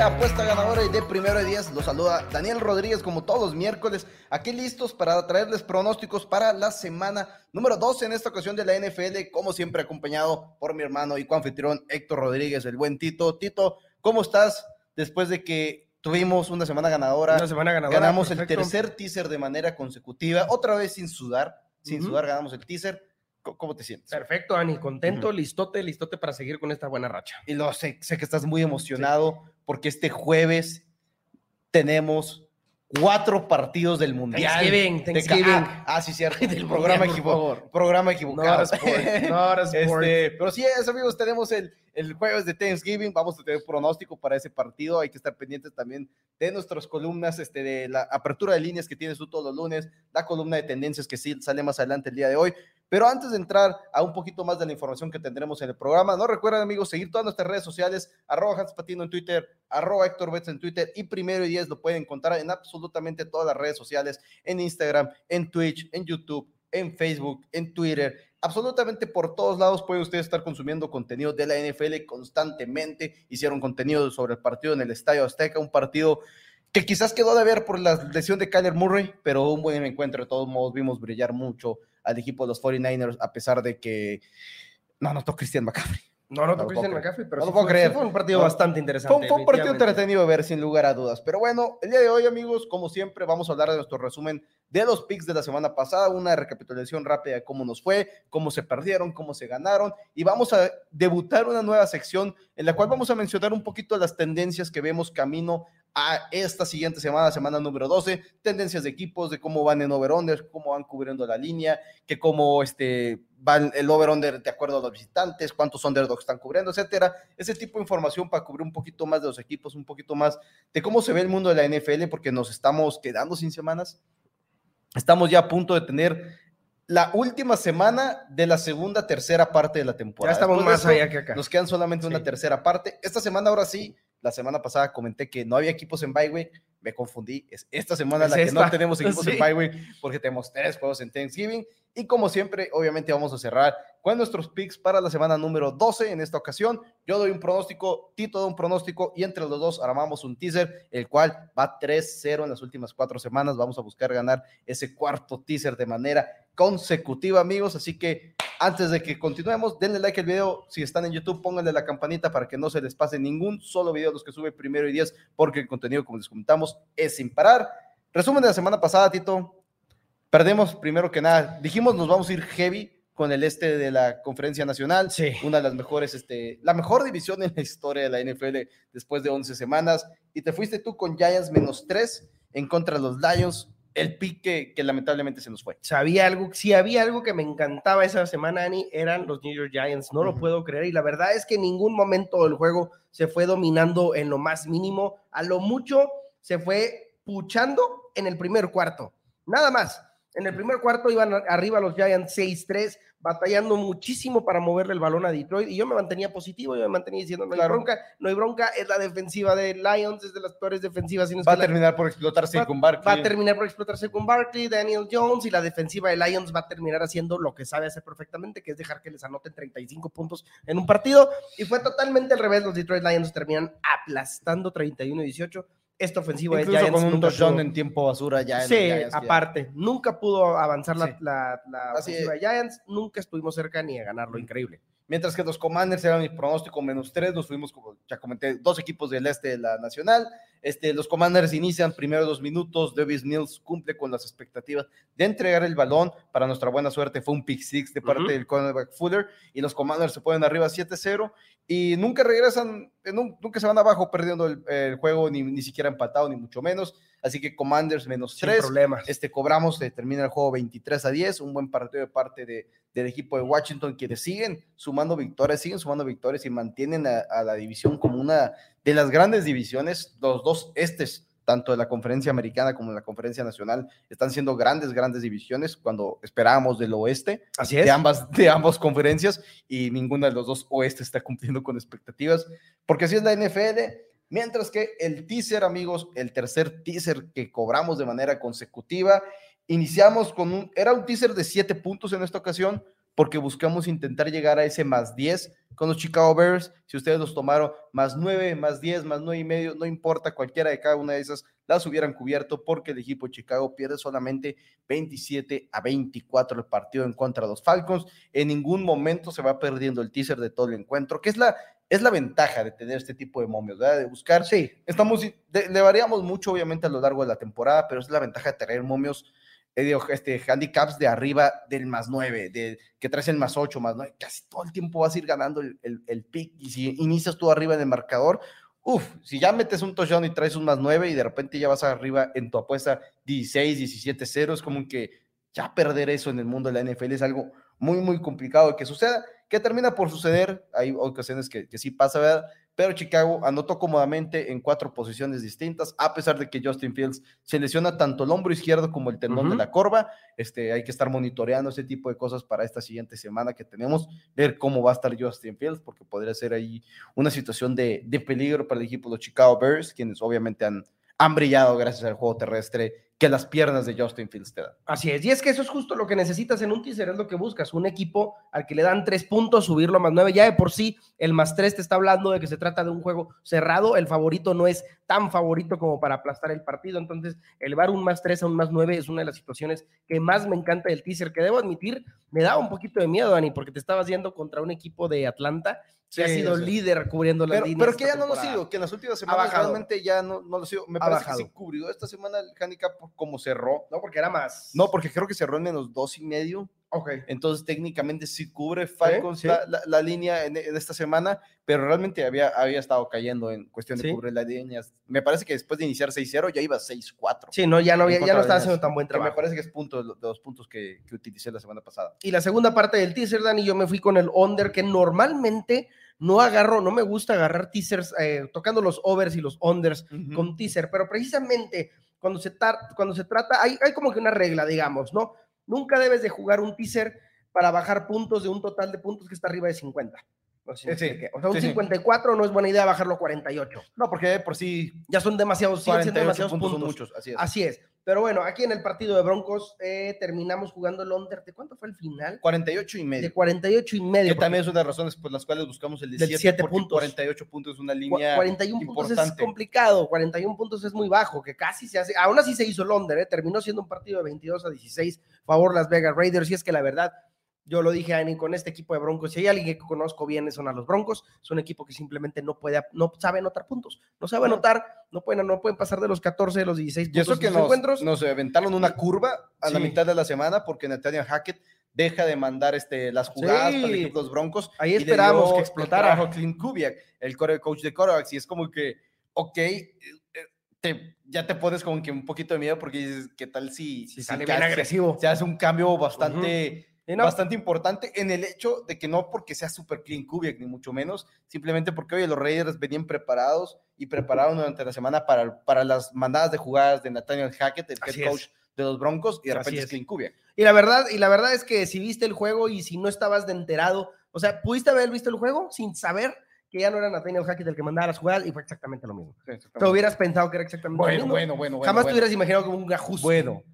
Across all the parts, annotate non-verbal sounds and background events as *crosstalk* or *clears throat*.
Apuesta Ganadora y de Primero de Días? Los saluda Daniel Rodríguez como todos los miércoles, aquí listos para traerles pronósticos para la semana número 12 en esta ocasión de la NFL, como siempre acompañado por mi hermano y coanfitrión Héctor Rodríguez, el buen Tito. Tito, ¿cómo estás? después de que tuvimos una semana ganadora. Una semana ganadora. Ganamos el tercer teaser de manera consecutiva, otra vez sin sudar, sin sudar ganamos el teaser. ¿Cómo te sientes? Perfecto, Ani, contento, listote, listote para seguir con esta buena racha. Y lo sé, sé que estás muy emocionado porque este jueves tenemos cuatro partidos del Mundial. Thanksgiving, Thanksgiving. Ah, sí, cierto. *laughs* Del programa, equivocado. programa *laughs* equivocado. No, este, pero sí, eso, amigos, tenemos el, el jueves de Thanksgiving. Vamos a tener pronóstico para ese partido. Hay que estar pendientes también de nuestras columnas, este, de la apertura de líneas que tienes tú todos los lunes, la columna de tendencias que sí sale más adelante el día de hoy. Pero antes de entrar a un poquito más de la información que tendremos en el programa, no recuerden, amigos, seguir todas nuestras redes sociales, arroba Hans Patino en Twitter, arroba Héctor Betts en Twitter y primero y diez lo pueden encontrar en absolutamente todas las redes sociales, en Instagram, en Twitch, en YouTube, en Facebook, en Twitter, absolutamente por todos lados pueden ustedes estar consumiendo contenido de la NFL constantemente. Hicieron contenido sobre el partido en el Estadio Azteca, un partido que quizás quedó de ver por la lesión de Kyler Murray, pero un buen encuentro de todos modos, vimos brillar mucho al equipo de los 49ers, a pesar de que no notó Christian McCaffrey. No, no, no Christian McCaffrey, pero no lo puedo creer. fue un partido bastante interesante. Fue, un partido entretenido de ver, sin lugar a dudas. Pero bueno, el día de hoy, amigos, como siempre, vamos a hablar de nuestro resumen de los picks de la semana pasada, una recapitulación rápida de cómo nos fue, cómo se perdieron, cómo se ganaron, y vamos a debutar una nueva sección en la cual vamos a mencionar un poquito las tendencias que vemos camino a esta siguiente semana, semana número 12, tendencias de equipos, de cómo van en over-under, cómo van cubriendo la línea, que cómo este, van el over-under de acuerdo a los visitantes, cuántos underdogs están cubriendo, etcétera. Ese tipo de información para cubrir un poquito más de los equipos, un poquito más de cómo se ve el mundo de la NFL, porque nos estamos quedando sin semanas. Estamos ya a punto de tener la última semana de la segunda, tercera parte de la temporada. Ya estamos más allá que acá. Nos quedan solamente una tercera parte. Esta semana ahora sí la semana pasada comenté que no había equipos en bye me confundí. Es esta semana la que no tenemos *laughs* equipos en bye porque tenemos tres juegos en Thanksgiving. Y como siempre, obviamente vamos a cerrar con nuestros picks para la semana número 12 en esta ocasión. Yo doy un pronóstico, Tito da un pronóstico y entre los dos armamos un teaser, el cual va 3-0 en las últimas cuatro semanas. Vamos a buscar ganar ese cuarto teaser de manera consecutiva, amigos. Así que antes de que continuemos, denle like al video. Si están en YouTube, pónganle la campanita para que no se les pase ningún solo video de los que sube primero y diez, porque el contenido, como les comentamos, es sin parar. Resumen de la semana pasada, Tito. Perdemos primero que nada. Dijimos nos vamos a ir heavy con el este de la Conferencia Nacional. Sí. Una de las mejores, este, la mejor división en la historia de la NFL después de 11 semanas. Y te fuiste tú con Giants menos 3 en contra de los Lions. El pique que lamentablemente se nos fue. Sabía algo, si había algo que me encantaba esa semana, Ani, eran los New York Giants. No lo puedo creer. Y la verdad es que en ningún momento del juego se fue dominando en lo más mínimo. A lo mucho se fue puchando en el primer cuarto. Nada más en el primer cuarto iban arriba los Giants 6-3, batallando muchísimo para moverle el balón a Detroit y yo me mantenía positivo, yo me mantenía diciendo no hay bronca, no hay bronca, es la defensiva de Lions, es de las peores defensivas. va a terminar por explotarse con Barkley. Va a terminar por explotarse con Barkley, Daniel Jones y la defensiva de Lions va a terminar haciendo lo que sabe hacer perfectamente, que es dejar que les anoten 35 puntos en un partido y fue totalmente al revés, los Detroit Lions terminan aplastando 31-18 esta ofensiva de Giants con un touchdown en tiempo basura ya. sí, aparte, nunca pudo avanzar la, la, ofensiva de Giants, nunca estuvimos cerca ni a ganarlo, increíble. Mientras que los Commanders eran mi pronóstico menos tres, nos fuimos, como ya comenté, dos equipos del este de la Nacional. Este, los Commanders inician primero dos minutos, Davis Mills cumple con las expectativas de entregar el balón, para nuestra buena suerte fue un pick six de parte del cornerback Fuller, y los Commanders se ponen arriba 7-0, y nunca regresan, nunca se van abajo perdiendo el, juego, ni, ni siquiera empatado, ni mucho menos, así que Commanders menos tres, problemas. este, cobramos, se termina el juego 23 a 10, un buen partido de parte de, del equipo de Washington, quienes siguen sumando victorias, siguen sumando victorias y mantienen a, la división como una de las grandes divisiones, los dos estes, tanto de la conferencia americana como de la conferencia nacional, están siendo grandes, grandes divisiones cuando esperábamos del oeste, Así es. de ambas, de ambas conferencias, y ninguna de los dos oestes está cumpliendo con expectativas, porque así es la NFL, mientras que el teaser, amigos, el tercer teaser que cobramos de manera consecutiva, iniciamos con un, era un teaser de siete puntos en esta ocasión, porque buscamos intentar llegar a ese más 10 con los Chicago Bears. Si ustedes los tomaron más 9, más 10, más 9 y medio, no importa, cualquiera de cada una de esas las hubieran cubierto porque el equipo de Chicago pierde solamente 27 a 24 el partido en contra de los Falcons. En ningún momento se va perdiendo el teaser de todo el encuentro, que es la, es la ventaja de tener este tipo de momios, ¿verdad? De buscar. Sí. Estamos, le variamos mucho, obviamente, a lo largo de la temporada, pero es la ventaja de tener momios eh, este, handicaps de arriba del más 9, de, que traes el más 8, más 9, casi todo el tiempo vas a ir ganando el, el, pick. Y si inicias tú arriba en el marcador, uff, si ya metes un touchdown y traes un más 9 y de repente ya vas arriba en tu apuesta 16, 17, 0, es como que ya perder eso en el mundo de la NFL es algo muy, muy complicado que suceda, que termina por suceder. Hay ocasiones que, que sí pasa, ¿verdad? pero Chicago anotó cómodamente en cuatro posiciones distintas, a pesar de que Justin Fields se lesiona tanto el hombro izquierdo como el tendón de la corva. Este, hay que estar monitoreando ese tipo de cosas para esta siguiente semana que tenemos, ver cómo va a estar Justin Fields, porque podría ser ahí una situación de, de peligro para el equipo de los Chicago Bears, quienes obviamente han, han brillado gracias al juego terrestre que las piernas de Justin Fields te dan. Así es, y es que eso es justo lo que necesitas en un teaser, es lo que buscas, un equipo al que le dan tres puntos, subirlo a más nueve, ya de por sí el más tres te está hablando de que se trata de un juego cerrado, el favorito no es tan favorito como para aplastar el partido, entonces elevar un más tres a un más nueve es una de las situaciones que más me encanta del teaser, que debo admitir, me daba un poquito de miedo, Dani, porque te estabas yendo contra un equipo de Atlanta que ha sido líder cubriendo la línea. Pero que ya no lo ha sido, que en las últimas semanas realmente ya no, no lo ha sido. Me parece que se cubrió esta semana el handicap como cerró. No, porque era más. No, porque creo que cerró en menos dos y medio. Ok. Entonces técnicamente sí cubre Falcons La, línea en, esta semana, pero realmente había, había estado cayendo en cuestión de cubrir las líneas. Me parece que después de iniciar 6-0 ya iba 6-4. Sí, no, ya no, había, ya no estaba haciendo tan buen trabajo. me parece que es punto de los puntos que, que utilicé la semana pasada. Y la segunda parte del teaser, Dani, yo me fui con el under, que normalmente no agarro, no me gusta agarrar teasers, eh, tocando los overs y los unders con teaser, pero precisamente cuando se, cuando se trata, hay, hay como que una regla, digamos, ¿no? Nunca debes de jugar un teaser para bajar puntos de un total de puntos que está arriba de 50. O sea, un 54 no es buena idea bajarlo a 48. No, porque por sí ya son demasiados, demasiados puntos. muchos, así es. Así es. Pero bueno, aquí en el partido de Broncos eh, terminamos jugando el under. ¿De cuánto fue el final? 48 y medio. De 48 y medio. Que también es una de las razones por las cuales buscamos el 17 puntos. 48 puntos es una línea 41 puntos es complicado. 41 puntos es muy bajo, que casi se hace. Aún así se hizo el under, ¿eh? terminó siendo un partido de 22 a 16 favor Las Vegas Raiders. Y es que la verdad, yo lo dije, Ani, con este equipo de Broncos, si hay alguien que conozco bien, son a los Broncos. Es un equipo que simplemente no puede, no sabe anotar puntos. No sabe anotar, no pueden, no pueden pasar de los 14, de los 16 puntos. Y eso que nos, encuentros. nos aventaron una curva a la mitad de la semana porque Nathaniel Hackett deja de mandar este, las jugadas para el equipo de los Broncos. Ahí esperamos que explotara. a Clint Kubiak, el coach de Corax, y es como que, ok, eh, te, ya te pones como que un poquito de miedo porque dices, ¿qué tal si, si, sale bien agresivo? Se hace un cambio bastante bastante importante en el hecho de que no porque sea super clean Kubiak, ni mucho menos, simplemente porque, oye, los Raiders venían preparados y prepararon durante la semana para, para las mandadas de jugadas de Nathaniel Hackett, el head coach de los Broncos, y de repente es. clean Kubiak. Y la, verdad, y la verdad es que si viste el juego y si no estabas de enterado, o sea, ¿pudiste haber visto el juego sin saber que ya no era Nathaniel Hackett el que mandaba las jugadas y fue exactamente lo mismo. Te hubieras pensado que era exactamente lo mismo. Bueno, bueno, bueno. Jamás te hubieras imaginado como un ajuste. Bueno,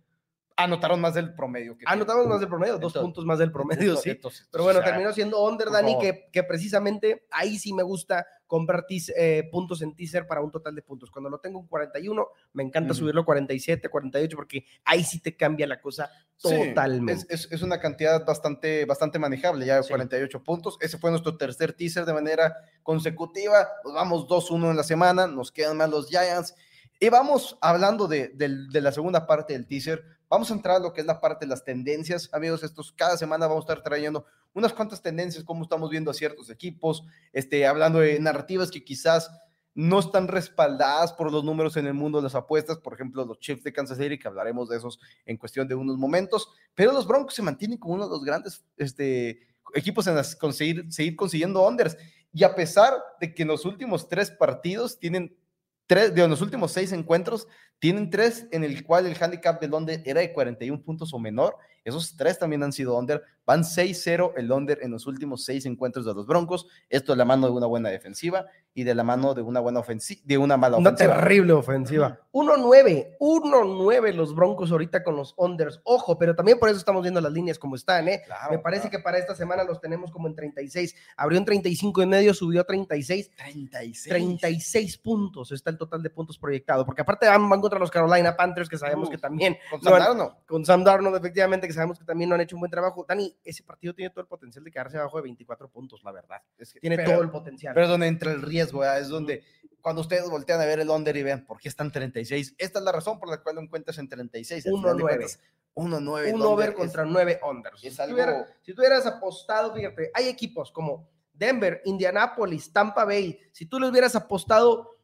anotaron más del promedio. Que Anotamos más del promedio, dos puntos más del promedio, sí. Pero bueno, terminó siendo under, Dani, que, que, precisamente ahí sí me gusta comprar eh, puntos en teaser para un total de puntos. Cuando lo tengo en 41, me encanta subirlo a 47, 48, porque ahí sí te cambia la cosa totalmente. es, es, una cantidad bastante, bastante manejable, ya 48 puntos. Ese fue nuestro tercer teaser de manera consecutiva. Nos vamos 2-1 en la semana, nos quedan más los Giants. Y vamos hablando de, de, la segunda parte del teaser. Vamos a entrar a lo que es la parte de las tendencias, amigos. Estos cada semana vamos a estar trayendo unas cuantas tendencias, como estamos viendo a ciertos equipos, este, hablando de narrativas que quizás no están respaldadas por los números en el mundo de las apuestas, por ejemplo, los Chiefs de Kansas City, que hablaremos de esos en cuestión de unos momentos, pero los Broncos se mantienen como uno de los grandes este, equipos en las conseguir, seguir consiguiendo unders. Y a pesar de que en los últimos tres partidos tienen tres, de los últimos seis encuentros, tienen tres en el cual el handicap de Londres era de 41 puntos o menor. Esos tres también han sido under. Van 6-0 el under en los últimos seis encuentros de los Broncos. Esto de la mano de una buena defensiva y de la mano de una buena ofensiva, de una mala ofensiva. Una terrible ofensiva. 1-9, 1-9 los Broncos ahorita con los unders. Ojo, pero también por eso estamos viendo las líneas como están, ¿eh? Me parece que para esta semana los tenemos como en 36. Abrió en 35 y medio, subió a 36. 36. 36 puntos está el total de puntos proyectado, porque aparte van, van contra los Carolina Panthers, que sabemos que también. *laughs* Con Sam Darnold. Con Sam Darnold, efectivamente, que sabemos que también no han hecho un buen trabajo. Dani, ese partido tiene todo el potencial de quedarse abajo de 24 puntos, la verdad. Es que, tiene todo el potencial. Pero donde entra el riesgo, es donde cuando ustedes voltean a ver el under y ven por qué están 36, esta es la razón por la cual lo encuentras en 36. 1-9. 1-9. Un over contra 9 unders. si, tú hubieras, apostado, fíjate, hay equipos como Denver, Indianapolis, Tampa Bay. Si tú le hubieras apostado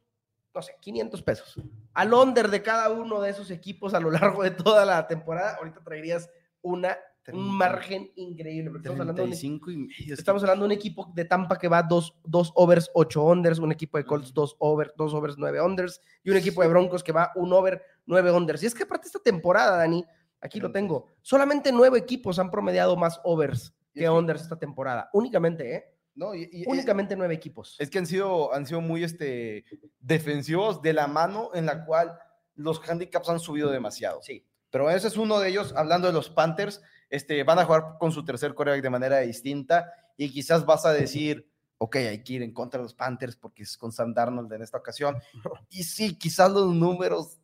no sé, 500 pesos. Al under de cada uno de esos equipos a lo largo de toda la temporada, ahorita traerías una, un margen increíble. Estamos hablando, de, estamos hablando, de un equipo de Tampa que va dos, dos overs, ocho unders, un equipo de Colts, dos, over, dos overs, nueve unders, y un equipo de Broncos que va un over, nueve unders. Y es que aparte esta temporada, Dani, aquí lo tengo, solamente nueve equipos han promediado más overs que unders esta temporada, únicamente, ¿eh? No, y, Únicamente nueve equipos. Es que han sido, han sido muy este, defensivos de la mano en la cual los handicaps han subido demasiado. Sí. Pero ese es uno de ellos. Hablando de los Panthers, este, van a jugar con su tercer coreback de manera distinta y quizás vas a decir, ok, hay que ir en contra de los Panthers porque es con Sam Darnold en esta ocasión. *laughs* Y sí, quizás los números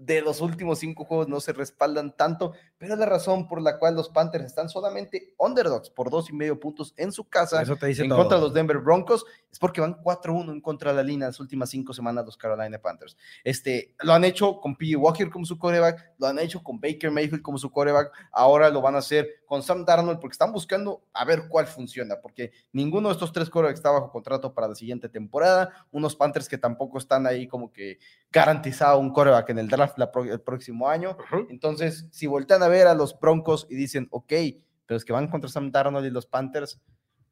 de los últimos cinco juegos no se respaldan tanto, pero es la razón por la cual los Panthers están solamente underdogs por dos y medio puntos en su casa en contra de los Denver Broncos, es porque van 4-1 en contra de la línea las últimas cinco semanas los Carolina Panthers. Este, lo han hecho con P. Walker como su coreback, lo han hecho con Baker Mayfield como su coreback, ahora lo van a hacer con Sam Darnold porque están buscando a ver cuál funciona, porque ninguno de estos tres corebacks está bajo contrato para la siguiente temporada, unos Panthers que tampoco están ahí como que garantizado un coreback en el draft el próximo año. Entonces, si voltean a ver a los Broncos y dicen, ok, pero es que van contra Sam Darnold y los Panthers,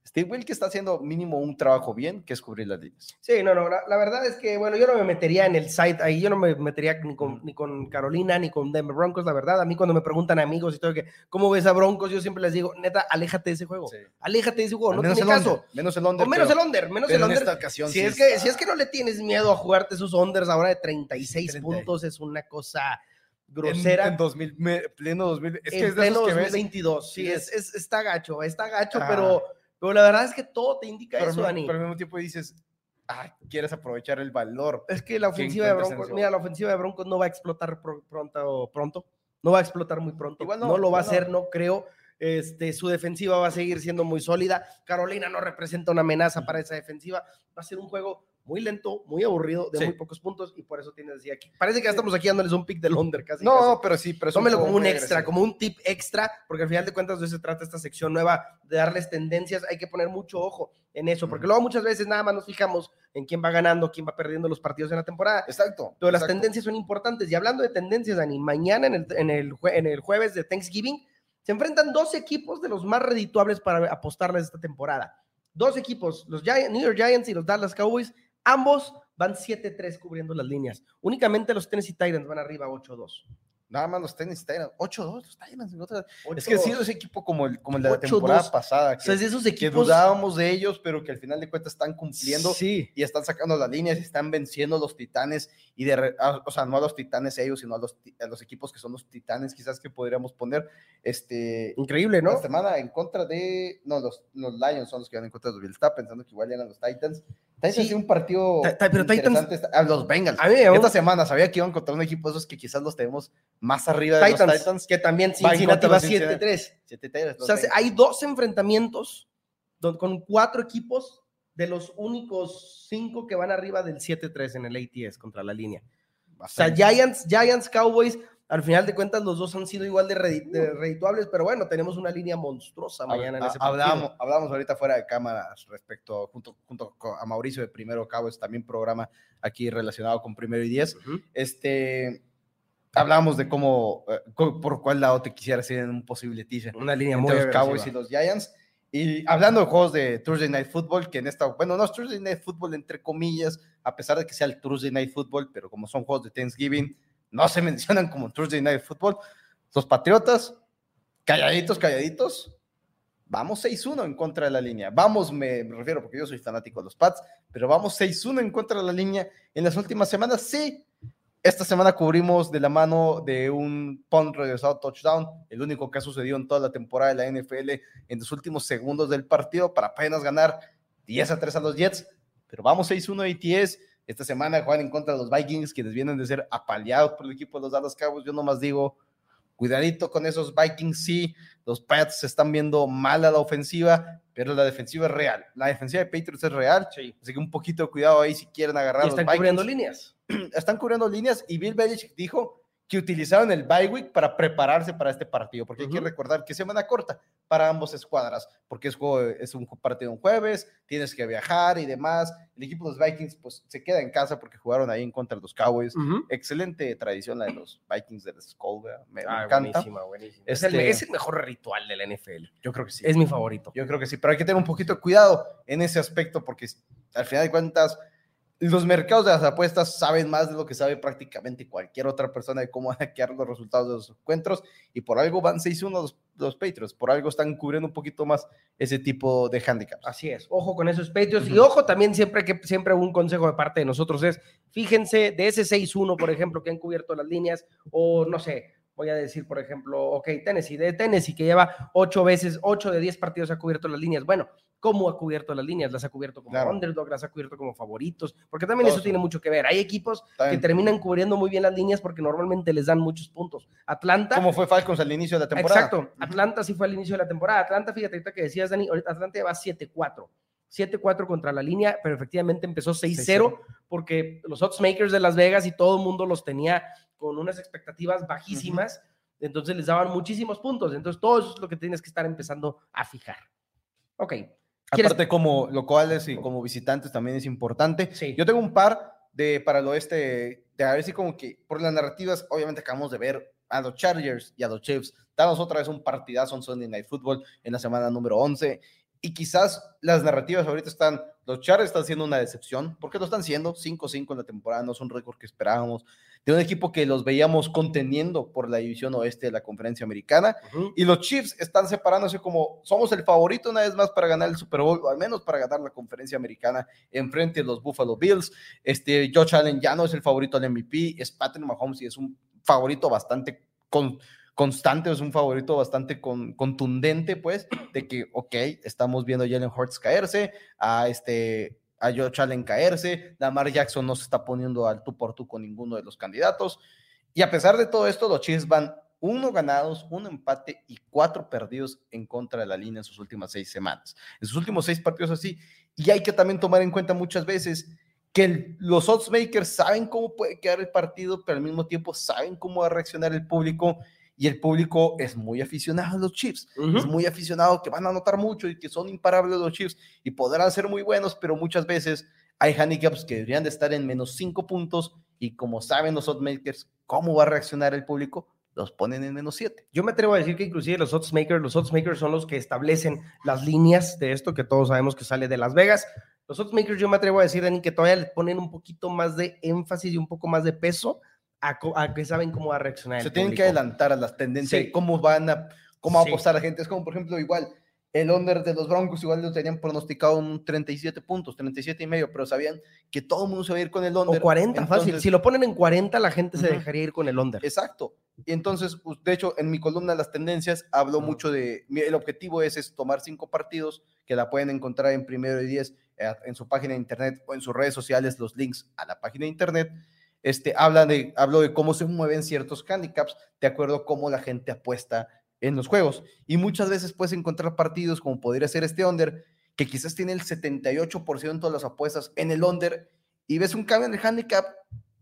Steve Will que está haciendo mínimo un trabajo bien, que es cubrir las líneas. Sí, no, no, la, verdad es que, bueno, yo no me metería en el site ahí, yo no me metería ni con, ni con Carolina, ni con Denver Broncos, la verdad. A mí cuando me preguntan amigos y todo, que, ¿cómo ves a Broncos? Yo siempre les digo, neta, aléjate de ese juego. Aléjate de ese juego, no tiene caso. menos el under. O menos el under, menos el under. En esta ocasión, si, es que, si es que no le tienes miedo a jugarte esos unders ahora de 36 puntos, es una cosa grosera. En, 2000, pleno 2000, es que es pleno 2022, sí, es, es, está gacho, está gacho, pero, pero la verdad es que todo te indica eso, Dani. Pero al mismo tiempo dices, ah, quieres aprovechar el valor. Es que la ofensiva de Broncos, mira, la ofensiva de Broncos no va a explotar pronto, pronto, no va a explotar muy pronto, no, no, lo va a hacer, no creo. Este, su defensiva va a seguir siendo muy sólida. Carolina no representa una amenaza para esa defensiva. Va a ser un juego muy lento, muy aburrido, de muy pocos puntos, y por eso tienes así aquí. Parece que ya estamos aquí dándoles un pick de Londres casi. No, pero sí, pero Tómelo como un extra, como un tip extra, porque al final de cuentas de eso se trata esta sección nueva, de darles tendencias. Hay que poner mucho ojo en eso, porque luego muchas veces nada más nos fijamos en quién va ganando, quién va perdiendo los partidos en la temporada. Exacto. Pero las tendencias son importantes. Y hablando de tendencias, Dani, mañana en el, en el, en el jueves de Thanksgiving, se enfrentan dos equipos de los más redituables para apostarles esta temporada. Dos equipos, los New York Giants y los Dallas Cowboys, ambos van 7-3 cubriendo las líneas. Únicamente los Tennessee Titans van arriba 8-2. Nada más los Tennessee Titans. 8-2 los Titans. Es que ha sido ese equipo como el, como el de la temporada pasada. Que, o sea, es esos equipos... que dudábamos de ellos, pero que al final de cuentas están cumpliendo sí. y están sacando las líneas y están venciendo a los titanes. Y de, o sea, no a los titanes ellos, sino a los, a los equipos que son los titanes, quizás que podríamos poner. Este, Increíble, ¿no? La semana en contra de. No, los, los Lions son los que van en contra de los Bills. Estaba pensando que igual eran los Titans. Titans sí. un partido pero interesante. a los Bengals. Esta semana sabía que iban contra un equipo de esos que quizás los tenemos más arriba de los Titans. Que también Cincinnati va 7-3. O sea, hay dos enfrentamientos con cuatro equipos de los únicos cinco que van arriba del 7-3 en el ATS contra la línea. O sea, Giants, Giants, Cowboys, al final de cuentas los dos han sido igual de, redituables, pero bueno, tenemos una línea monstruosa mañana en ese partido. Hablamos, ahorita fuera de cámaras respecto, junto, junto a Mauricio de Primero Cowboys, también programa aquí relacionado con Primero y Diez. Este, hablábamos de cómo, eh, por cuál lado te quisiera ir en un posible teaser. Una línea entre muy los Cowboys y los Giants. Y hablando de juegos de Thursday Night Football, que en esta, bueno, no es Thursday Night Football entre comillas, a pesar de que sea el Thursday Night Football, pero como son juegos de Thanksgiving, no se *laughs* mencionan como Thursday Night Football. Los Patriotas, calladitos, calladitos, vamos 6-1 en contra de la línea. Vamos, me, refiero porque yo soy fanático de los Pats, pero vamos 6-1 en contra de la línea. En las últimas semanas, sí, esta semana cubrimos de la mano de un punt regresado touchdown, el único que ha sucedido en toda la temporada de la NFL en los últimos segundos del partido para apenas ganar 10 a 3 a los Jets. Pero vamos 6-1 ATS. Esta semana juegan en contra de los Vikings, quienes vienen de ser apaleados por el equipo de los Dallas Cowboys. Yo nomás digo, cuidadito con esos Vikings, sí, los Pats se están viendo mal a la ofensiva, pero la defensiva es real. La defensiva de Patriots es real, así que un poquito de cuidado ahí si quieren agarrar. Y están cubriendo líneas. *clears throat* están cubriendo líneas y Bill Belichick dijo que utilizaron el bye week para prepararse para este partido, porque hay que recordar que semana corta para ambos escuadras, porque es, es un partido un jueves, tienes que viajar y demás. El equipo de los Vikings pues se queda en casa porque jugaron ahí en contra de los Cowboys. Excelente tradición la de los Vikings de la Skull, me, ah, encanta. Es, el, este es, el, mejor ritual de la NFL. Yo creo que sí. Es mi favorito. Yo creo que sí, pero hay que tener un poquito de cuidado en ese aspecto porque al final de cuentas los mercados de las apuestas saben más de lo que sabe prácticamente cualquier otra persona de cómo *laughs* hackear los resultados de los encuentros y por algo van 6-1 los, los, Patriots, por algo están cubriendo un poquito más ese tipo de handicaps. Así es, ojo con esos Patriots y ojo también siempre que siempre un consejo de parte de nosotros es, fíjense de ese 6-1, por ejemplo, que han cubierto las líneas o no sé, voy a decir, por ejemplo, ok, Tennessee, de Tennessee, que lleva ocho veces, ocho de diez partidos ha cubierto las líneas. Bueno, ¿cómo ha cubierto las líneas? Las ha cubierto como underdog, las ha cubierto como favoritos, porque también eso tiene mucho que ver. Hay equipos que terminan cubriendo muy bien las líneas porque normalmente les dan muchos puntos. Atlanta. ¿Cómo fue Falcons al inicio de la temporada? Exacto. Atlanta sí fue al inicio de la temporada. Atlanta, fíjate, ahorita que decías, Dani, Atlanta va 7-4. 7-4 contra la línea, pero efectivamente empezó 6-0 porque los oddsmakers de Las Vegas y todo el mundo los tenía con unas expectativas bajísimas entonces les daban muchísimos puntos. Entonces todo eso es lo que tienes que estar empezando a fijar. Ok. Aparte como locales y como visitantes también es importante. Sí. Yo tengo un par de para el oeste, de a ver si como que por las narrativas, obviamente acabamos de ver a los Chargers y a los Chiefs. Danos otra vez un partidazo en Sunday Night Football en la semana número 11. Y quizás las narrativas ahorita están, los Chargers están siendo una decepción, porque lo están siendo, 5-5 en la temporada, no es un récord que esperábamos de un equipo que los veíamos conteniendo por la división oeste de la conferencia americana. Y los Chiefs están separándose como somos el favorito una vez más para ganar el Super Bowl, o al menos para ganar la conferencia americana en frente de los Buffalo Bills. Este, Josh Allen ya no es el favorito al MVP, es Patrick Mahomes y es un favorito bastante con, constante, es un favorito bastante con, contundente, pues, de que, ok, estamos viendo a Jalen Hurts caerse, a este a Josh Allen caerse, Lamar Jackson no se está poniendo al tú por tú con ninguno de los candidatos. Y a pesar de todo esto, los Chiefs van uno ganados, uno empate y cuatro perdidos en contra de la línea en sus últimas seis semanas. En sus últimos seis partidos así. Y hay que también tomar en cuenta muchas veces que los oddsmakers saben cómo puede quedar el partido, pero al mismo tiempo saben cómo va a reaccionar el público y el público es muy aficionado a los Chiefs, es muy aficionado que van a notar mucho y que son imparables los Chiefs y podrán ser muy buenos, pero muchas veces hay handicaps que deberían de estar en menos cinco puntos y como saben los oddsmakers cómo va a reaccionar el público, los ponen en menos siete. Yo me atrevo a decir que inclusive los oddsmakers, los oddsmakers son los que establecen las líneas de esto que todos sabemos que sale de Las Vegas. Los oddsmakers yo me atrevo a decir, Dani, que todavía le ponen un poquito más de énfasis y un poco más de peso a, que saben cómo va a reaccionar. Se tienen que adelantar a las tendencias, cómo van a, cómo va a apostar la gente. Es como, por ejemplo, igual, el under de los Broncos igual lo tenían pronosticado en 37 puntos, 37 y medio, pero sabían que todo el mundo se iba a ir con el under. O 40, fácil. Si lo ponen en 40, la gente se dejaría ir con el under. Exacto. Y entonces, de hecho, en mi columna de las tendencias hablo mucho de, el objetivo es, es tomar cinco partidos que la pueden encontrar en primero y diez eh, en su página de internet o en sus redes sociales los links a la página de internet, este, hablan de, hablo de cómo se mueven ciertos handicaps de acuerdo a cómo la gente apuesta en los juegos. Y muchas veces puedes encontrar partidos como podría ser este under, que quizás tiene el 78% de las apuestas en el under y ves un cambio en el handicap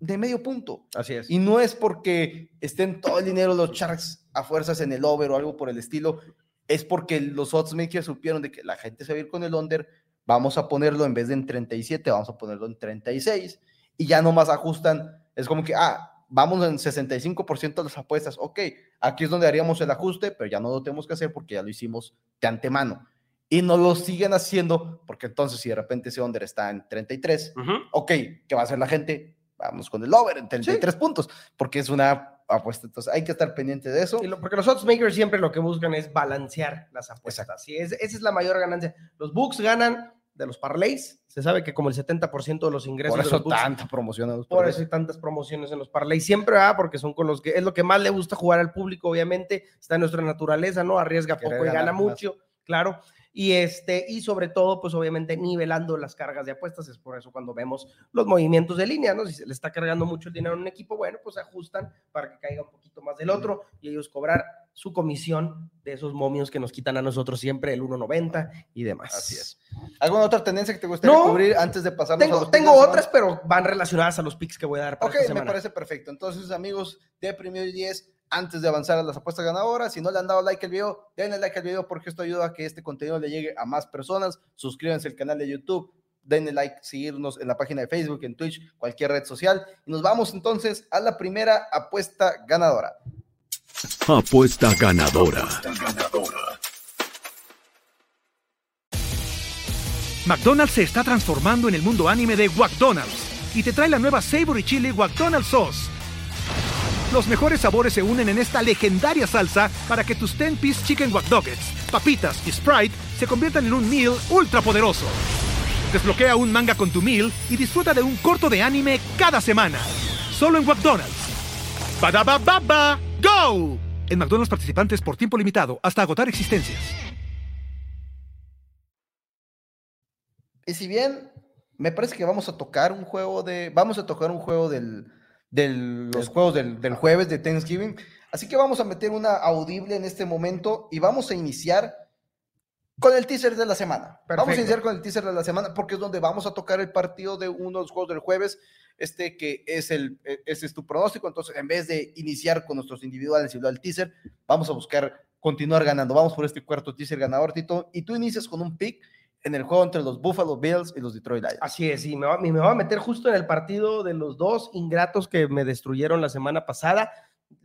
de medio punto. Así es. Y no es porque estén todo el dinero los Sharks a fuerzas en el over o algo por el estilo, es porque los odds makers supieron de que la gente se va a ir con el under, vamos a ponerlo en vez de en 37, vamos a ponerlo en 36 y ya nomás ajustan, es como que, ah, vamos en 65% de las apuestas, ok, aquí es donde haríamos el ajuste, pero ya no lo tenemos que hacer porque ya lo hicimos de antemano. Y no lo siguen haciendo, porque entonces si de repente ese under está en 33, ok, ¿qué va a hacer la gente? Vamos con el over en 33 puntos, porque es una apuesta. Entonces hay que estar pendiente de eso. porque los odds makers siempre lo que buscan es balancear las apuestas. Sí, esa es la mayor ganancia. Los books ganan de los parlays. Se sabe que como el 70% de los ingresos. Por eso de los tanta promoción Por eso hay tantas promociones en los parlays. Siempre va, porque son con los que es lo que más le gusta jugar al público, obviamente. Está en nuestra naturaleza, ¿no? Arriesga poco y gana mucho, claro. Y, este, y sobre todo, pues obviamente nivelando las cargas de apuestas. Es por eso cuando vemos los movimientos de línea, ¿no? Si se le está cargando mucho el dinero a un equipo, bueno, pues ajustan para que caiga un poquito más del otro y ellos cobrar su comisión de esos momios que nos quitan a nosotros siempre el 1.90 y demás. Así es. ¿Alguna otra tendencia que te gustaría cubrir antes de pasar tengo, a los Tengo otras, pero van relacionadas a los picks que voy a dar para Ok, me parece perfecto. Entonces, amigos de Primero y 10, antes de avanzar a las apuestas ganadoras, si no le han dado like al video, denle like al video porque esto ayuda a que este contenido le llegue a más personas. Suscríbanse al canal de YouTube, denle like, seguirnos en la página de Facebook, en Twitch, cualquier red social. Y nos vamos entonces a la primera apuesta ganadora. Apuesta ganadora. McDonald's se está transformando en el mundo anime de McDonald's y te trae la nueva Savory Chili McDonald's Sauce. Los mejores sabores se unen en esta legendaria salsa para que tus 10-piece chicken wack papitas y Sprite se conviertan en un meal ultra poderoso. Desbloquea un manga con tu meal y disfruta de un corto de anime cada semana. Solo en McDonald's. baba ¡Go! En McDonald's participantes por tiempo limitado hasta agotar existencias. Y si bien me parece que vamos a tocar un juego de. Vamos a tocar un juego del, los juegos del, del, jueves de Thanksgiving. Así que vamos a meter una audible en este momento y vamos a iniciar con el teaser de la semana. Vamos a iniciar con el teaser de la semana porque es donde vamos a tocar el partido de uno de los juegos del jueves este que es el, e, ese es tu pronóstico, entonces en vez de iniciar con nuestros individuales y lo del teaser, vamos a buscar continuar ganando. Vamos por este cuarto teaser ganador, Tito, y tú inicias con un pick en el juego entre los Buffalo Bills y los Detroit Lions. Así es, y me va, me a meter justo en el partido de los dos ingratos que me destruyeron la semana pasada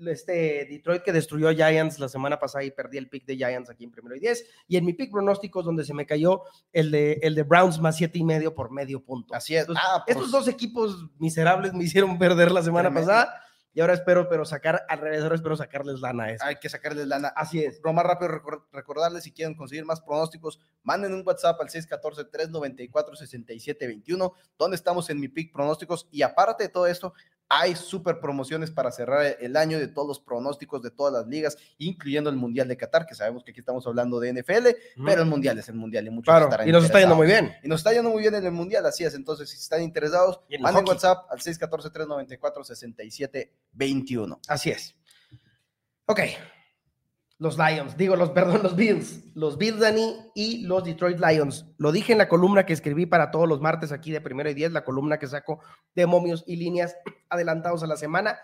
este Detroit que destruyó a Giants la semana pasada y perdí el pick de Giants aquí en primero y 10. Y en mi pick pronósticos donde se me cayó el de, el de Browns más siete y medio por medio punto. Así es. Ah, pues estos dos equipos miserables me hicieron perder la semana pasada. Y ahora espero, pero sacar al revés, ahora espero sacarles lana a eso. Hay que sacarles lana. Así es. Lo más rápido, recordarles si quieren conseguir más pronósticos, manden un WhatsApp al 614-394-6721, donde estamos en mi pick pronósticos. Y aparte de todo esto, hay super promociones para cerrar el año de todos los pronósticos de todas las ligas, incluyendo el Mundial de Qatar, que sabemos que aquí estamos hablando de NFL, pero el Mundial es el Mundial y muchos claro, Y nos está yendo muy bien. Y nos está yendo muy bien en el Mundial, así es. Entonces, si están interesados, manden WhatsApp al 614-394-6721. Así es. Ok, los Lions, digo, los, *laughs* perdón, los Bills, los Bills, Dani, y los Detroit Lions. Lo dije en la columna que escribí para todos los martes aquí de primero y diez, la columna que saco de momios y líneas *clears throat* adelantados a la semana.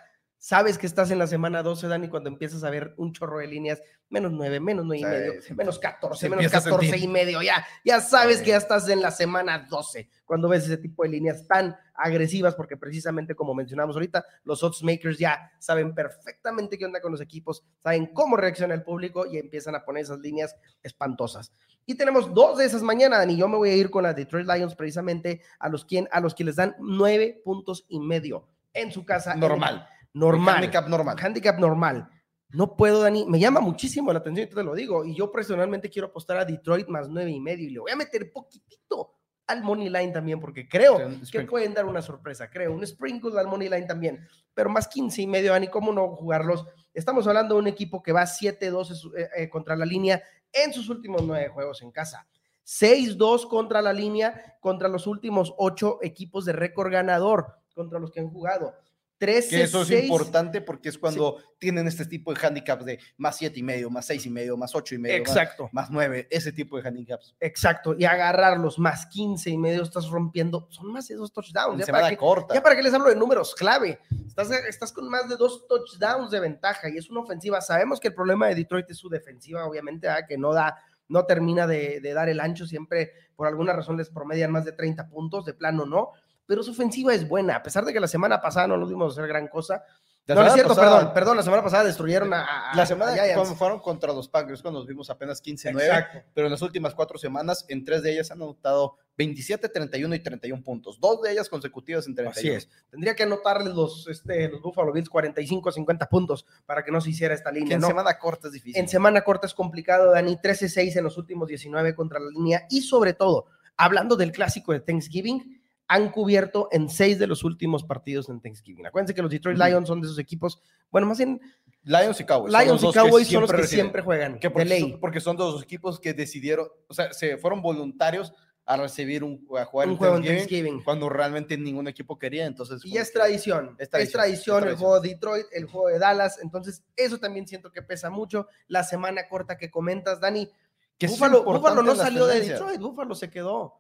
Sabes que estás en la semana 12, Dani, cuando empiezas a ver un chorro de líneas, menos 9, menos 9 y medio, menos 14, menos 14 y medio, ya, ya sabes que ya estás en la semana 12, cuando ves ese tipo de líneas tan agresivas, porque precisamente como mencionamos ahorita, los odds makers ya saben perfectamente qué onda con los equipos, saben cómo reacciona el público y empiezan a poner esas líneas espantosas. Y tenemos dos de esas mañana, Dani, yo me voy a ir con las Detroit Lions precisamente a los, quien, a los que les dan 9 puntos y medio en su casa. Normal normal. handicap normal. Handicap normal. No puedo, Dani. Me llama muchísimo la atención y te lo digo. Y yo personalmente quiero apostar a Detroit más nueve y medio. Y le voy a meter poquitito al money line también, porque creo que pueden dar una sorpresa. Creo un sprinkle al money line también. Pero más 15 y medio, Dani, ¿cómo no jugarlos? Estamos hablando de un equipo que va 7-12 eh, eh, contra la línea en sus últimos nueve juegos en casa. 6-2 contra la línea, contra los últimos ocho equipos de récord ganador, contra los que han jugado. 13, que eso es importante porque es cuando tienen este tipo de handicaps de más siete y medio, más seis y medio, más ocho y medio, Exacto. Más, nueve, ese tipo de handicaps. Exacto, y agarrarlos más 15 y medio, estás rompiendo, son más de dos touchdowns. ya para, corta. ya para que les hablo de números clave, estás, estás con más de dos touchdowns de ventaja y es una ofensiva. Sabemos que el problema de Detroit es su defensiva, obviamente, que no da no termina de, de, dar el ancho, siempre por alguna razón les promedian más de 30 puntos, de plano no, pero su ofensiva es buena, a pesar de que la semana pasada no lo dimos hacer gran cosa. no, es cierto, perdón, perdón, la semana pasada destruyeron a, La semana cuando fueron contra los Packers, cuando nos vimos apenas 15-9, pero en las últimas cuatro semanas, en tres de ellas han anotado 27, 31 y 31 puntos, dos de ellas consecutivas en 31. Así es. Tendría que anotarles los, este, los Buffalo Bills 45, 50 puntos para que no se hiciera esta línea. en semana corta es difícil. En semana corta es complicado, Dani, 13-6 en los últimos 19 contra la línea y sobre todo, hablando del clásico de Thanksgiving, han cubierto en seis de los últimos partidos en Thanksgiving. Acuérdense que los Detroit Lions son de esos equipos, bueno, más bien Lions y Cowboys. Lions y Cowboys son los que siempre juegan. Que porque, Son, porque son dos equipos que decidieron, o sea, se fueron voluntarios a recibir un a jugar un juego en Thanksgiving, cuando realmente ningún equipo quería, entonces y es tradición, es tradición, es tradición, el juego de Detroit, el juego de Dallas, entonces eso también siento que pesa mucho. La semana corta que comentas, Dani, que Búfalo, Búfalo no salió de Detroit, Búfalo se quedó.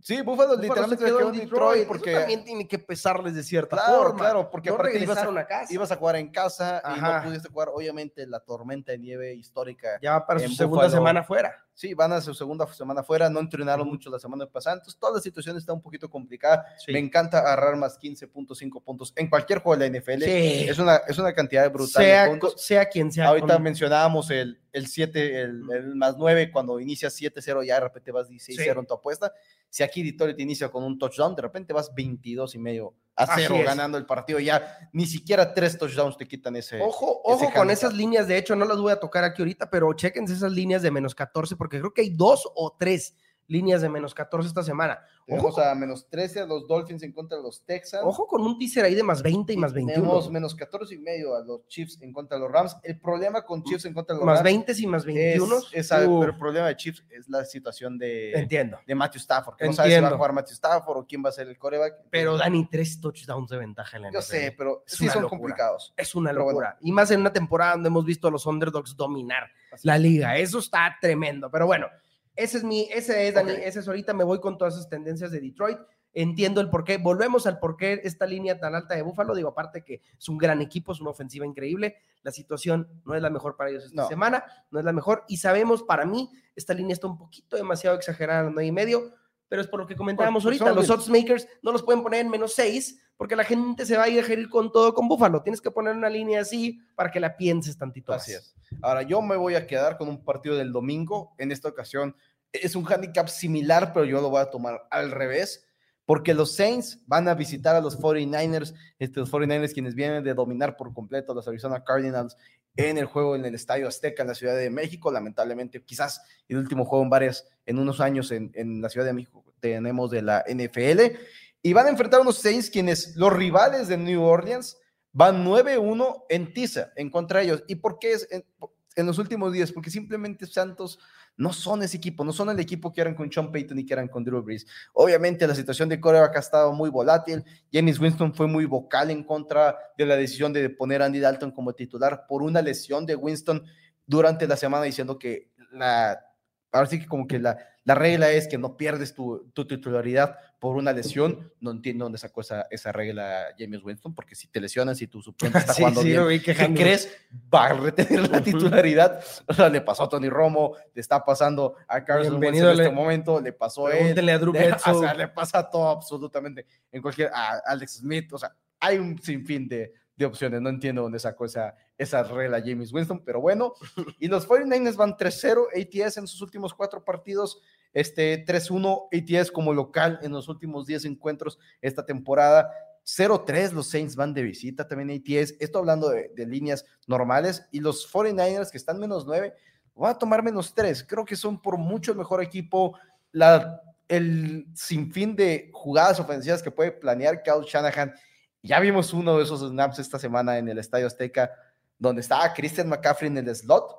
Sí, Buffalo, literalmente se quedó en Detroit, porque también tiene que pesarles de cierta forma. Claro, porque aparte ibas a, casa. ibas a jugar en casa y no pudiste jugar, obviamente, la tormenta de nieve histórica. Ya para su segunda semana fuera. Sí, van a su segunda semana fuera, no entrenaron mucho la semana pasada, entonces toda la situación está un poquito complicada. Me encanta agarrar más 15.5 puntos en cualquier juego de la NFL. Es, una, es una cantidad brutal sea, de. Sea quien sea. Ahorita mencionábamos el, el 7, el, más 9, cuando inicias 7-0 ya de repente vas 16-0 en tu apuesta. Si aquí Detroit inicia con un touchdown, de repente vas 22 y medio a cero ganando el partido. Ya ni siquiera tres touchdowns te quitan ese. Ojo, ojo con esas líneas. De hecho, no las voy a tocar aquí ahorita, pero chequense esas líneas de menos 14, porque creo que hay dos o tres líneas de menos 14 esta semana. Ojo a menos 13 a los Dolphins en contra de los Texans. Ojo con un teaser ahí de más 20 y más 21. Tenemos menos 14 y medio a los Chiefs en contra de los Rams. El problema con Chiefs en contra de los más Rams. Más 20 y más 21. Es, pero el problema de Chiefs es la situación de, Entiendo. de Matthew Stafford. Que no sabe si va a jugar Matthew Stafford o quién va a ser el coreback. Pero Dani, tres touchdowns de ventaja en la Yo sé, pero sí son complicados. Es una locura. Y más en una temporada donde hemos visto a los underdogs dominar la liga. Eso está tremendo. Pero bueno. Ese es mi, ese es, Dani, ese es ahorita me voy con todas esas tendencias de Detroit. Entiendo el porqué. Volvemos al porqué esta línea tan alta de Búfalo. Digo, aparte que es un gran equipo, es una ofensiva increíble. La situación no es la mejor para ellos esta semana, no es la mejor. Y sabemos, para mí, esta línea está un poquito demasiado exagerada en 9 y medio, pero es por lo que comentábamos pues, ahorita. Los odds makers no los pueden poner en menos 6 porque la gente se va a ir a ir con todo con Búfalo. Tienes que poner una línea así para que la pienses tantito. Así es. Ahora, yo me voy a quedar con un partido del domingo. En esta ocasión, es un handicap similar, pero yo lo voy a tomar al revés, porque los Saints van a visitar a los 49ers, estos 49ers quienes vienen de dominar por completo a los Arizona Cardinals en el juego en el Estadio Azteca en la Ciudad de México, lamentablemente quizás el último juego en varias, en unos años en, en la Ciudad de México tenemos de la NFL, y van a enfrentar a unos Saints quienes, los rivales de New Orleans, van 9-1 en Tiza en contra de ellos. ¿Y por qué es en los últimos días? Porque simplemente Santos no son ese equipo, no son el equipo que eran con Sean Payton y que eran con Drew Brees. Obviamente la situación de coreback ha estado muy volátil. James Winston fue muy vocal en contra de la decisión de poner a Andy Dalton como titular por una lesión de Winston durante la semana diciendo que la, ahora sí que como que la, la regla es que no pierdes tu, titularidad por una lesión. No entiendo dónde sacó esa, esa regla James Winston, porque si te lesionas y tu suplente *laughs* está jugando bien, ¿qué crees? Va a retener la titularidad. O sea, le pasó a Tony Romo, le está pasando a Carson Wentz en este momento, le pasó a él. A Drew le, *laughs* o sea, le pasa todo absolutamente en cualquier, a Alex Smith, o sea, hay un sinfín de, de opciones. No entiendo dónde sacó esa, esa regla James Winston, pero bueno. *laughs* Y los 49ers van 3-0 ATS en sus últimos cuatro partidos. Este 3-1 ATS como local en los últimos 10 encuentros esta temporada. 0-3 los Saints van de visita también ATS. Esto hablando de, líneas normales. Y los 49ers que están menos 9 van a tomar menos 3. Creo que son por mucho el mejor equipo. La, el sinfín de jugadas ofensivas que puede planear Kyle Shanahan ya vimos uno de esos snaps esta semana en el Estadio Azteca, donde estaba Christian McCaffrey en el slot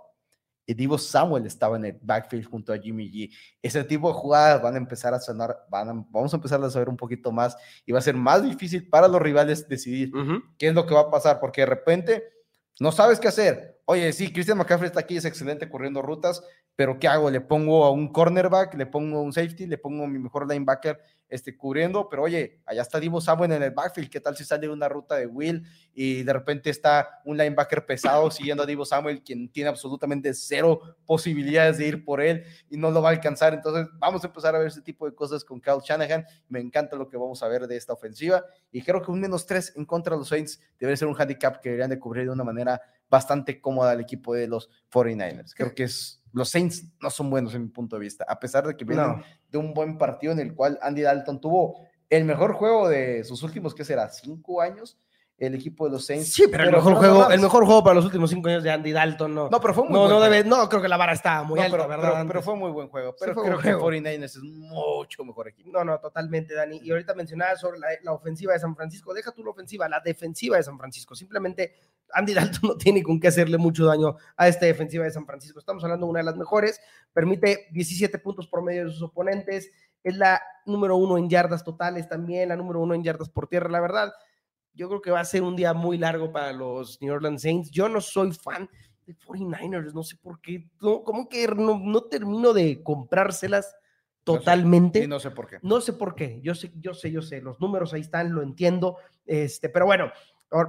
Divo Samuel estaba en el backfield junto a Jimmy G. Ese tipo de jugadas van a empezar a sonar, van vamos a empezar a saber un poquito más y va a ser más difícil para los rivales decidir qué es lo que va a pasar, porque de repente no sabes qué hacer. Oye, sí, Christian McCaffrey está aquí, es excelente corriendo rutas, pero ¿qué hago? Le pongo a un cornerback, le pongo un safety, le pongo a mi mejor linebacker este, cubriendo, pero oye, allá está Divo Samuel en el backfield, ¿qué tal si sale una ruta de Will y de repente está un linebacker pesado siguiendo a Divo Samuel, quien tiene absolutamente cero posibilidades de ir por él y no lo va a alcanzar? Entonces vamos a empezar a ver ese tipo de cosas con Kyle Shanahan, me encanta lo que vamos a ver de esta ofensiva y creo que un menos tres en contra de los Saints debe ser un handicap que deberían de cubrir de una manera bastante cómoda al equipo de los 49ers. Creo que es, los Saints no son buenos en mi punto de vista, a pesar de que vienen de un buen partido en el cual Andy Dalton tuvo el mejor juego de sus últimos, ¿qué será? ¿Cinco años? El equipo de los Saints. Sí, pero, el, mejor juego, el mejor juego para los últimos cinco años de Andy Dalton, no. No, pero fue muy no, no, debe, no, creo que la vara estaba muy alta, pero, ¿verdad? Pero, fue muy buen juego. Pero creo que 49ers es mucho mejor equipo. No, no, totalmente, Dani. Y ahorita mencionabas sobre la, ofensiva de San Francisco. Deja tú la ofensiva, la defensiva de San Francisco. Simplemente Andy Dalton *laughs* no tiene con qué hacerle mucho daño a esta defensiva de San Francisco. Estamos hablando de una de las mejores. Permite 17 puntos por medio de sus oponentes. Es la número uno en yardas totales también, la número uno en yardas por tierra. La verdad, yo creo que va a ser un día muy largo para los New Orleans Saints. Yo no soy fan de 49ers, no sé por qué, no, como que no, termino de comprárselas totalmente. y no sé por qué. No sé por qué, yo sé, yo sé, yo sé, los números ahí están, lo entiendo, este, pero bueno,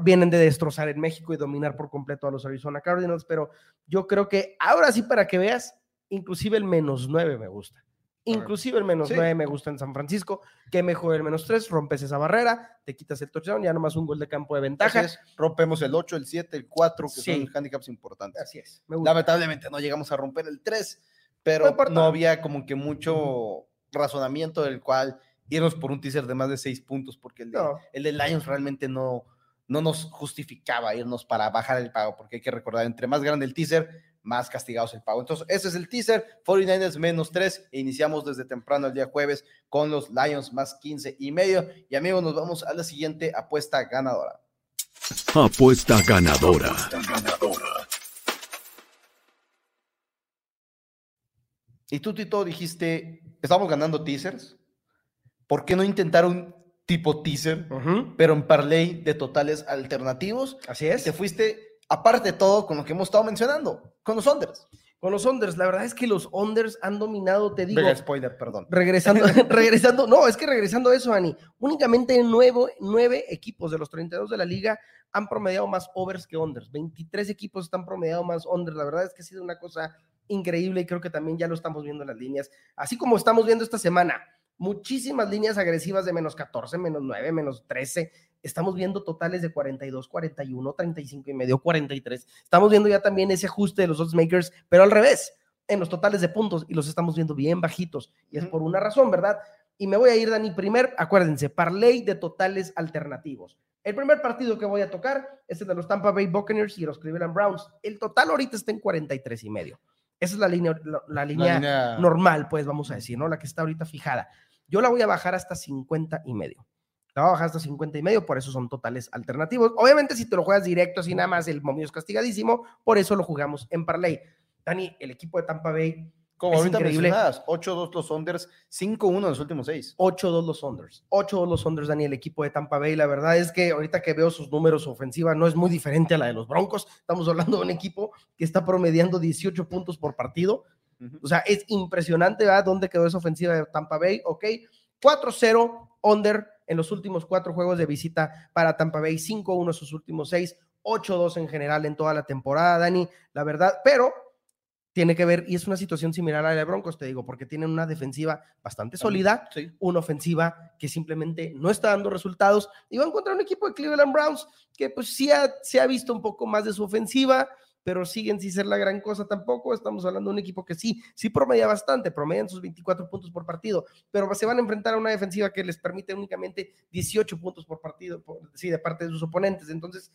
vienen de destrozar en México y dominar por completo a los Arizona Cardinals, pero yo creo que ahora sí para que veas, inclusive el menos nueve me gusta. Inclusive el menos 9 me gusta en San Francisco. Que mejor el menos 3, rompes esa barrera, te quitas el touchdown, ya nomás un gol de campo de ventaja. rompemos el 8, el 7, el 4, que son handicaps importantes. Así es. Lamentablemente no llegamos a romper el 3, pero no, había como que mucho razonamiento del cual irnos por un teaser de más de 6 puntos, porque el de, el de Lions realmente no, no nos justificaba irnos para bajar el pago, porque hay que recordar, entre más grande el teaser, más castigados el pago. Entonces, ese es el teaser, 49ers menos 3, e iniciamos desde temprano el día jueves con los Lions más 15 y medio. Y amigos, nos vamos a la siguiente apuesta ganadora. Apuesta ganadora. Y tú, Tito, dijiste, estamos ganando teasers. ¿Por qué no intentar un tipo teaser, pero en parlay de totales alternativos? Así es. te fuiste aparte de todo con lo que hemos estado mencionando, con los unders. Con los unders, la verdad es que los unders han dominado, te digo. spoiler, perdón. Regresando, *laughs* *laughs* regresando, no, es que regresando a eso, Ani, únicamente nueve, nueve equipos de los 32 de la liga han promediado más overs que unders. 23 equipos están promediando más unders. La verdad es que ha sido una cosa increíble y creo que también ya lo estamos viendo en las líneas. Así como estamos viendo esta semana, muchísimas líneas agresivas de menos 14, menos 9, menos 13 estamos viendo totales de 42, 41, 35 y medio, 43. Estamos viendo ya también ese ajuste de los odds makers, pero al revés, en los totales de puntos y los estamos viendo bien bajitos. Y es por una razón, ¿verdad? Y me voy a ir, Dani, primer, acuérdense, parlay de totales alternativos. El primer partido que voy a tocar es el de los Tampa Bay Buccaneers y los Cleveland Browns. El total ahorita está en 43 y medio. Esa es la línea, la, línea, normal, pues vamos a decir, ¿no? La que está ahorita fijada. Yo la voy a bajar hasta 50 y medio. La va a bajar hasta 50 y medio, por eso son totales alternativos. Obviamente, si te lo juegas directo, así nada más, el momio es castigadísimo, por eso lo jugamos en parlay. Dani, el equipo de Tampa Bay. Como es ahorita increíble. 8-2 los Sonders, 5-1 en los últimos 6. 8-2 los Sonders. 8-2 los Sonders, Dani, el equipo de Tampa Bay. La verdad es que ahorita que veo sus números ofensiva no es muy diferente a la de los Broncos. Estamos hablando de un equipo que está promediando 18 puntos por partido. O sea, es impresionante, ¿verdad? ¿Dónde quedó esa ofensiva de Tampa Bay? Ok. 4-0, under en los últimos cuatro juegos de visita para Tampa Bay, 5-1 sus últimos seis, 8-2 en general en toda la temporada, Dani, la verdad, pero tiene que ver, y es una situación similar a la de Broncos, te digo, porque tienen una defensiva bastante sólida, una ofensiva que simplemente no está dando resultados, y va a encontrar un equipo de Cleveland Browns que pues sí se ha visto un poco más de su ofensiva, pero siguen sin ser la gran cosa tampoco. Estamos hablando de un equipo que sí, sí promedia bastante, promedian sus 24 puntos por partido, pero se van a enfrentar a una defensiva que les permite únicamente 18 puntos por partido, sí, de parte de sus oponentes. Entonces,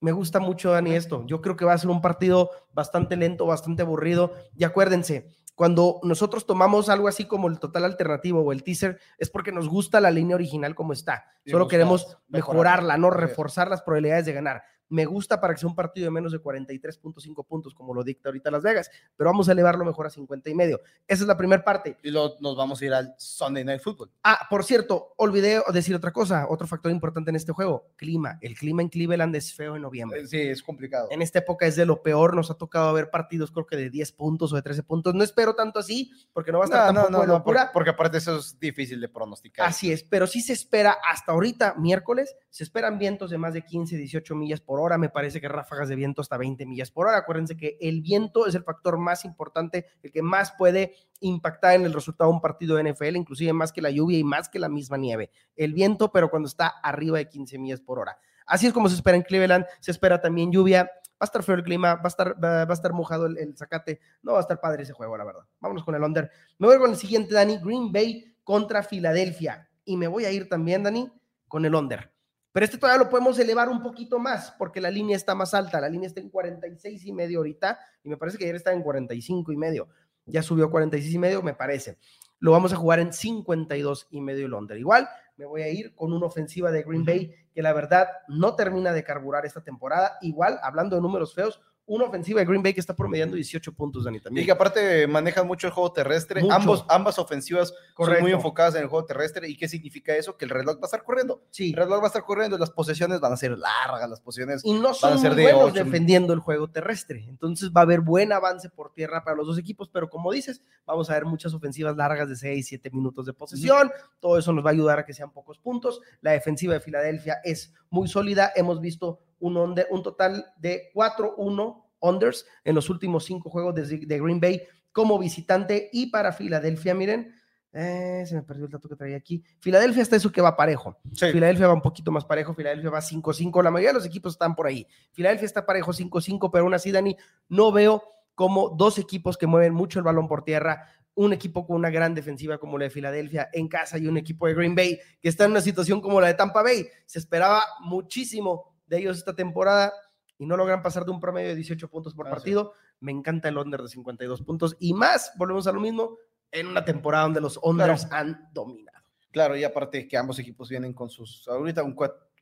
me gusta mucho, Dani, esto. Yo creo que va a ser un partido bastante lento, bastante aburrido. Y acuérdense, cuando nosotros tomamos algo así como el total alternativo o el teaser, es porque nos gusta la línea original como está. Solo queremos mejorarla, no reforzar las probabilidades de ganar. Me gusta para que sea un partido de menos de 43.5 puntos, como lo dicta ahorita Las Vegas, pero vamos a elevarlo mejor a 50 y medio. Esa es la primera parte. Y luego nos vamos a ir al Sunday Night Football. Ah, por cierto, olvidé decir otra cosa, otro factor importante en este juego, clima. El clima en Cleveland es feo en noviembre. Sí, es complicado. En esta época es de lo peor, nos ha tocado ver partidos creo que de 10 puntos o de 13 puntos. No espero tanto así, porque no va a estar no, tampoco no, porque, porque aparte eso es difícil de pronosticar. Así es, pero sí se espera hasta ahorita, miércoles, se esperan vientos de más de 15, 18 millas por hora, me parece que ráfagas de viento hasta 20 millas por hora. Acuérdense que el viento es el factor más importante, el que más puede impactar en el resultado de un partido de NFL, inclusive más que la lluvia y más que la misma nieve. El viento, pero cuando está arriba de 15 millas por hora. Así es como se espera en Cleveland, se espera también lluvia, va a estar feo el clima, va a estar, va, a estar mojado el, el, zacate, no va a estar padre ese juego, la verdad. Vámonos con el under. Me voy con el siguiente, Dani, Green Bay contra Filadelfia. Y me voy a ir también, Dani, con el under. Pero este todavía lo podemos elevar un poquito más porque la línea está más alta. La línea está en 46 y medio ahorita y me parece que ayer está en 45 y medio. Ya subió a 46 y medio, me parece. Lo vamos a jugar en 52 y medio el under. Igual me voy a ir con una ofensiva de Green Bay que la verdad no termina de carburar esta temporada. Igual, hablando de números feos, una ofensiva de Green Bay que está promediando 18 puntos, Dani, también. Y que aparte manejan mucho el juego terrestre. Ambos, ambas ofensivas son muy enfocadas en el juego terrestre. ¿Y qué significa eso? Que el reloj va a estar corriendo. Sí. El reloj va a estar corriendo y las posesiones van a ser largas, las posesiones y no son van a ser muy de buenos defendiendo el juego terrestre. Entonces va a haber buen avance por tierra para los dos equipos, pero como dices, vamos a ver muchas ofensivas largas de 6, 7 minutos de posesión. Todo eso nos va a ayudar a que sean pocos puntos. La defensiva de Filadelfia es muy sólida. Hemos visto un, un total de 4-1 unders en los últimos cinco juegos de, de Green Bay como visitante y para Filadelfia, miren, eh, se me perdió el dato que traía aquí. Filadelfia está eso que va parejo. Sí. Filadelfia va un poquito más parejo. Filadelfia va 5-5. La mayoría de los equipos están por ahí. Filadelfia está parejo 5-5, pero aún así, Dani, no veo como dos equipos que mueven mucho el balón por tierra. Un equipo con una gran defensiva como la de Filadelfia en casa y un equipo de Green Bay que está en una situación como la de Tampa Bay. Se esperaba muchísimo de ellos esta temporada y no logran pasar de un promedio de 18 puntos por partido. Me encanta el under de 52 puntos y más, volvemos a lo mismo, en una temporada donde los unders han dominado. Claro, y aparte que ambos equipos vienen con sus, ahorita un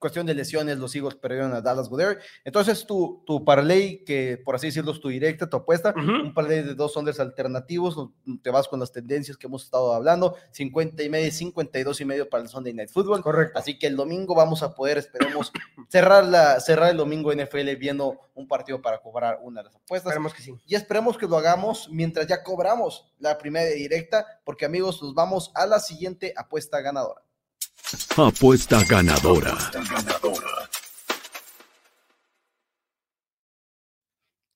cuestión de lesiones, los Eagles perdieron a Dallas Goodere. Entonces, tu, tu parlay, que por así decirlo es tu directa, tu apuesta, uh -huh. un parlay de dos unders alternativos, te vas con las tendencias que hemos estado hablando, 50 y medio, 52 y medio para el Sunday Night Football. Correcto. Así que el domingo vamos a poder, esperemos, *coughs* cerrar, la, cerrar el domingo NFL viendo un partido para cobrar una de las apuestas. Esperemos que sí. Y esperemos que lo hagamos mientras ya cobramos la primera directa, porque amigos, nos vamos a la siguiente apuesta ganadora. Apuesta ganadora.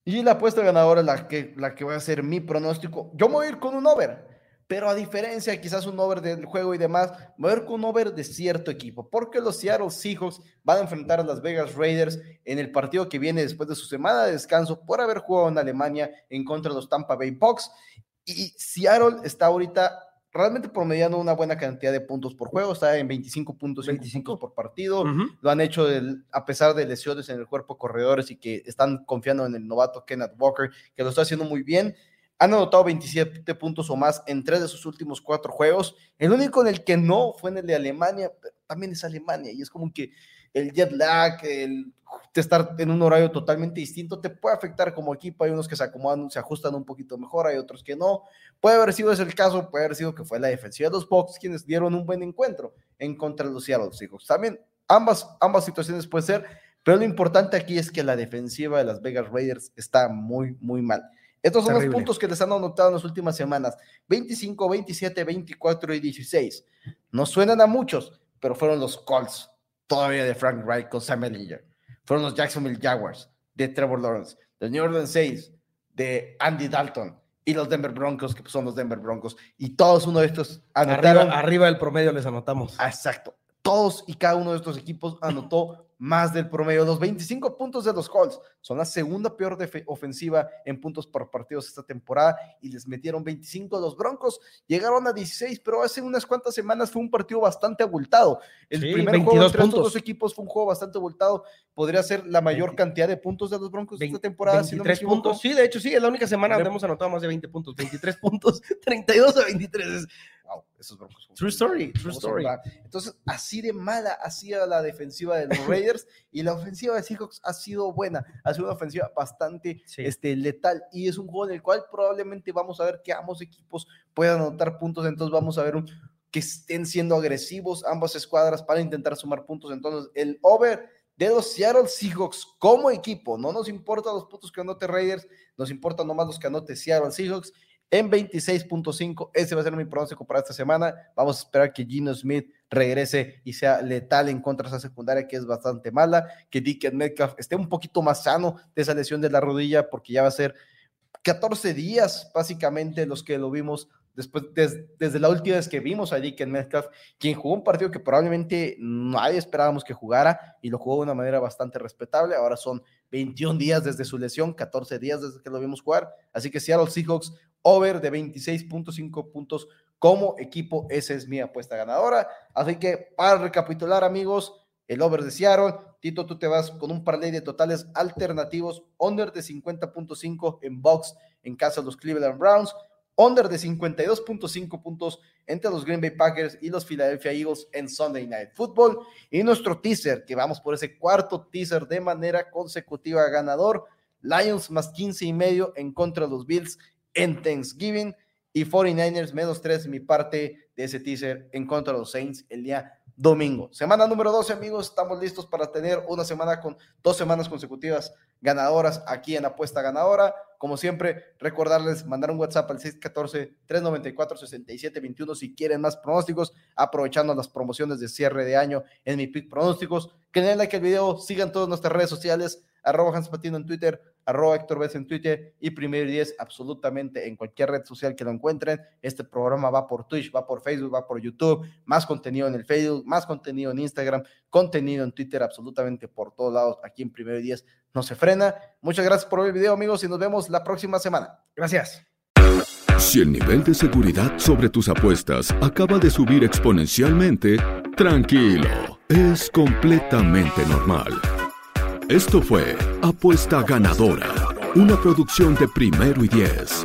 Y la apuesta ganadora, la que, la que va a ser mi pronóstico, yo me voy a ir con un over, pero a diferencia quizás un over del juego y demás, me voy a ir con un over de cierto equipo, porque los Seattle Seahawks van a enfrentar a las Vegas Raiders en el partido que viene después de su semana de descanso por haber jugado en Alemania en contra de los Tampa Bay Bucks. Y Seattle está ahorita realmente promediando una buena cantidad de puntos por juego, está en 25 puntos, 25 por partido, uh -huh. lo han hecho a pesar de lesiones en el cuerpo corredores y que están confiando en el novato Kenneth Walker, que lo está haciendo muy bien. Han anotado 27 puntos o más en tres de sus últimos cuatro juegos. El único en el que no fue en el de Alemania, pero también es Alemania y es como que el jet lag, el estar en un horario totalmente distinto, te puede afectar como equipo. Hay unos que se acomodan, se ajustan un poquito mejor, hay otros que no. Puede haber sido ese el caso, puede haber sido que fue la defensiva de los Bucks quienes dieron un buen encuentro en contra de los Seattle Seahawks. También ambas, ambas situaciones puede ser, pero lo importante aquí es que la defensiva de las Vegas Raiders está muy, muy mal. Estos son Terrible. los puntos que les han anotado en las últimas semanas: 25, 27, 24 y 16. No suenan a muchos, pero fueron los Colts todavía de Frank Wright con Sam Ellinger. Fueron los Jacksonville Jaguars de Trevor Lawrence, los New Orleans Saints de Andy Dalton y los Denver Broncos, que son los Denver Broncos. Y todos uno de estos anotaron. Arriba, arriba del promedio les anotamos. Exacto. Todos y cada uno de estos equipos anotó más del promedio. Los 25 puntos de los Colts son la segunda peor ofensiva en puntos por partidos esta temporada y les metieron 25. Los Broncos llegaron a 16, pero hace unas cuantas semanas fue un partido bastante abultado. El sí, primer juego entre estos dos equipos fue un juego bastante abultado. Podría ser la mayor 20, cantidad de puntos de los Broncos 20, esta temporada. 23 si no puntos. Sí, de hecho, sí, es la única semana donde hemos anotado más de 20 puntos. 23 *laughs* puntos, 32 a 23. Wow, esos Broncos. True story, true story. Entonces, así de mala ha sido la defensiva de los *laughs* Raiders y la ofensiva de Seahawks ha sido buena, ha sido una ofensiva bastante este, letal y es un juego en el cual probablemente vamos a ver que ambos equipos puedan anotar puntos, entonces vamos a ver un, que estén siendo agresivos ambas escuadras para intentar sumar puntos, entonces el over de los Seattle Seahawks como equipo. No nos importa los puntos que anote Raiders, nos importa nomás los que anote Seattle Seahawks en 26.5. Ese va a ser mi pronóstico para esta semana. Vamos a esperar que Gino Smith regrese y sea letal en contra de esa secundaria que es bastante mala, que Dick Metcalf esté un poquito más sano de esa lesión de la rodilla porque ya va a ser 14 días básicamente los que lo vimos después, desde la última vez que vimos a Dick Metcalf, quien jugó un partido que probablemente nadie esperábamos que jugara y lo jugó de una manera bastante respetable. Ahora son 21 días desde su lesión, 14 días desde que lo vimos jugar. Así que Seattle Seahawks, over de 26.5 puntos como equipo, esa es mi apuesta ganadora. Así que para recapitular, amigos, el over de Seattle. Tito, tú te vas con un parlay de totales alternativos, under de 50.5 en box en casa de los Cleveland Browns, under de 52.5 puntos entre los Green Bay Packers y los Philadelphia Eagles en Sunday Night Football. Y nuestro teaser, que vamos por ese cuarto teaser de manera consecutiva ganador, Lions más 15 y medio en contra de los Bills en Thanksgiving y 49ers menos 3 mi parte de ese teaser en contra de los Saints el día domingo. Semana número 12, amigos. Estamos listos para tener una semana con dos semanas consecutivas ganadoras aquí en Apuesta Ganadora. Como siempre, recordarles mandar un WhatsApp al 614-394-6721 si quieren más pronósticos, aprovechando las promociones de cierre de año en mi pick pronósticos. Que den like al video, sigan todas nuestras redes sociales, arroba Hans Patino en Twitter, arroba Héctor Vez en Twitter y Primer 10 absolutamente en cualquier red social que lo encuentren. Este programa va por Twitch, va por Facebook, va por YouTube, más contenido en el Facebook, más contenido en Instagram, contenido en Twitter, absolutamente por todos lados. Aquí en Primer 10 no se frena. Muchas gracias por ver el video, amigos, y nos vemos la próxima semana. Gracias. Si el nivel de seguridad sobre tus apuestas acaba de subir exponencialmente, tranquilo, es completamente normal. Esto fue Apuesta Ganadora, una producción de primero y diez.